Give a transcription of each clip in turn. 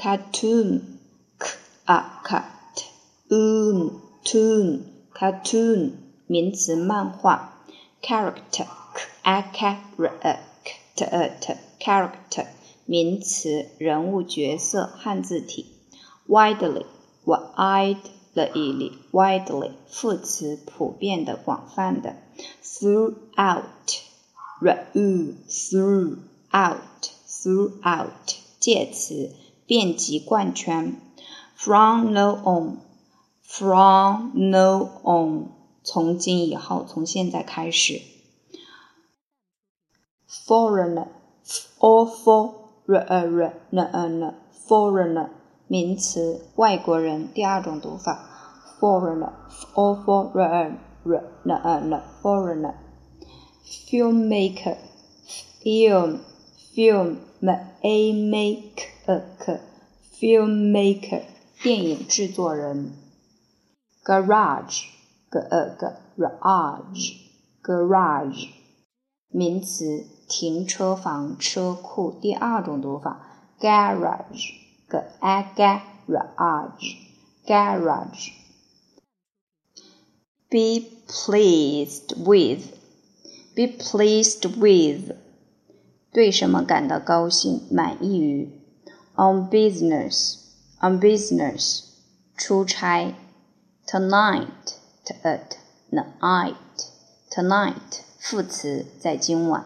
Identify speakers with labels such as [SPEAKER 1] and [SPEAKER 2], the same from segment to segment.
[SPEAKER 1] cartoon k a cat un toon cartoon 名词漫画 character k a c r a c t e t character 名词人物角色汉字体 widely widely widely 副词普遍的广泛的 throughout throughout throughout 介词遍及贯穿。From now on, from now on，从今以后，从现在开始。Foreigner, or foreigner, foreigner，名词，外国人。第二种读法，foreigner, or foreigner foreigner filmmaker film filmmaker filmmaker，电影制作人。Garage，g a g garage，garage，名词，停车房、车库。第二种读法，garage，g a g garage，garage。Be pleased with，be pleased with，对什么感到高兴、满意于。 on business, on business，出差。Tonight, t night, tonight，副词，在今晚。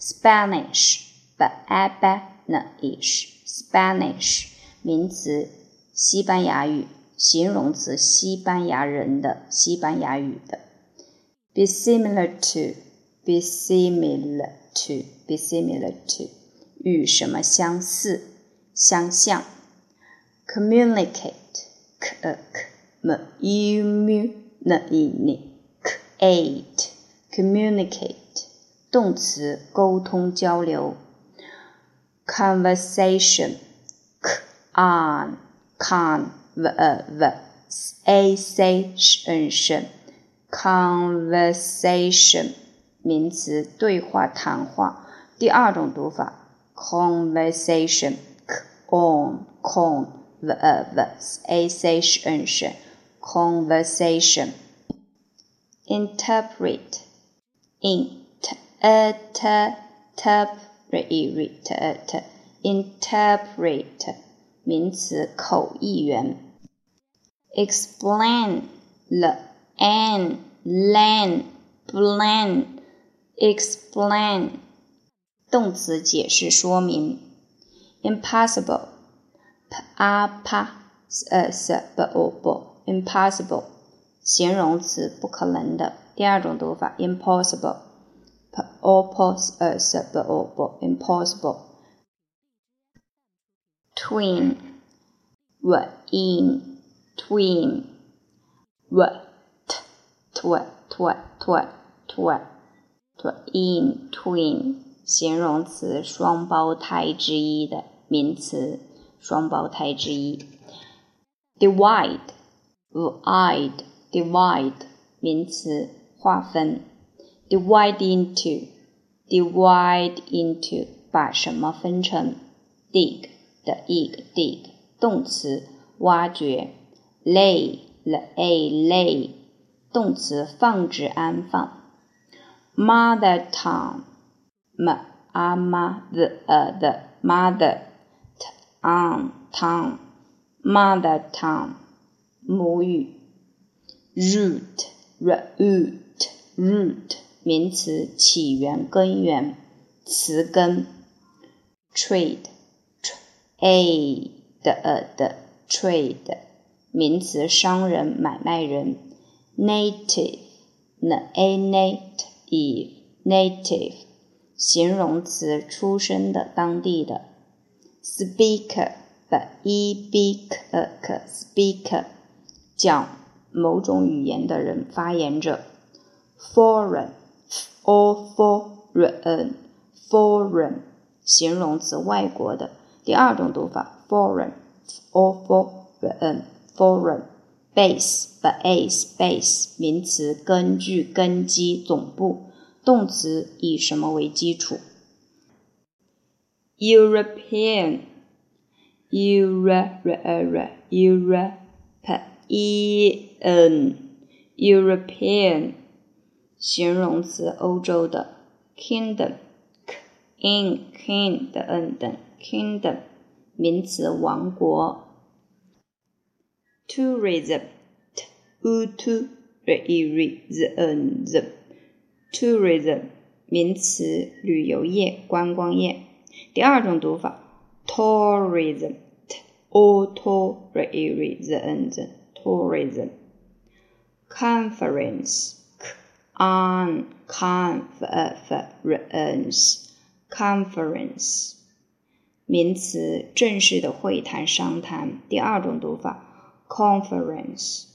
[SPEAKER 1] Spanish, b a b n i s h, Spanish，名词，西班牙语。形容词，西班牙人的，西班牙语的。Be similar to, be similar to, be similar to，与什么相似？ 相像，communicate k k m u m n i n c a t e communicate 动词沟通交流，conversation k on con v v a c s i o n conversation 名词对话谈话，第二种读法 conversation。on con v v a c h n s conversation interpret interpret interpret 名词口译员 explain l an lan plan explain 动词解释说明 Impossible, p a p s s b o b impossible 形容词，不可能的。第二种读法，impossible, p o p s b o b, impossible。twin, w in, twin, w t tw tw tw tw twin, twin，形容词，双胞胎之一的。名词，双胞胎之一。divide，divide，divide，名词，划分。divide into，divide into，把什么分成。dig 的 dig，dig，动词，挖掘。lay，l a lay，动词，放置安放。mother tongue，m a m the the mother。Antone mothertone 母语 root root root 名词起源根源词根 trade a 的的 trade 名词商人买卖人 native n a native native 形容词出生的当地的 speaker 的 e b k k speaker 讲某种语言的人发言者 foreign or foreign foreign 形容词外国的第二种读法 foreign or foreign foreign base base base 名词根据根基总部动词以什么为基础 European Europe，Europe，European，形容词，欧洲的。Kingdom, k in king 的 n 等，kingdom，名词，王国。Tourism, t u t u r i s m, tourism，名词，旅游业，观光业。第二种读法，tourism，t-o-t-o-r-i-s-m，tourism。Conference，c-o-n-f-e-r-e-n-c-e，conference，名词，正式的会谈、商谈。第二种读法。conference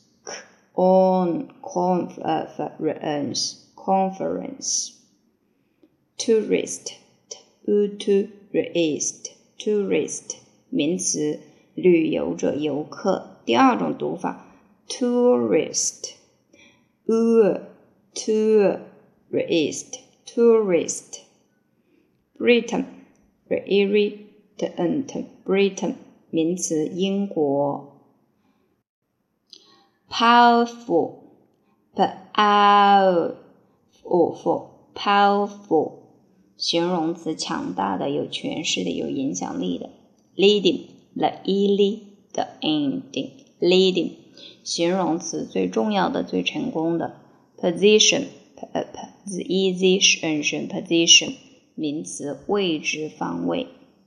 [SPEAKER 1] on conference conference tourist tourist tourist 名词，旅游者、游客。第二种读法，tourist u tourist tourist Britain Britain Britain 名词，英国。powerful, powerful, powerful，形容词，强大的，有权势的，有影响力的。leading, the e the ending, leading，形容词，最重要的，最成功的。position, p p z e z position, 名词，位置、方位。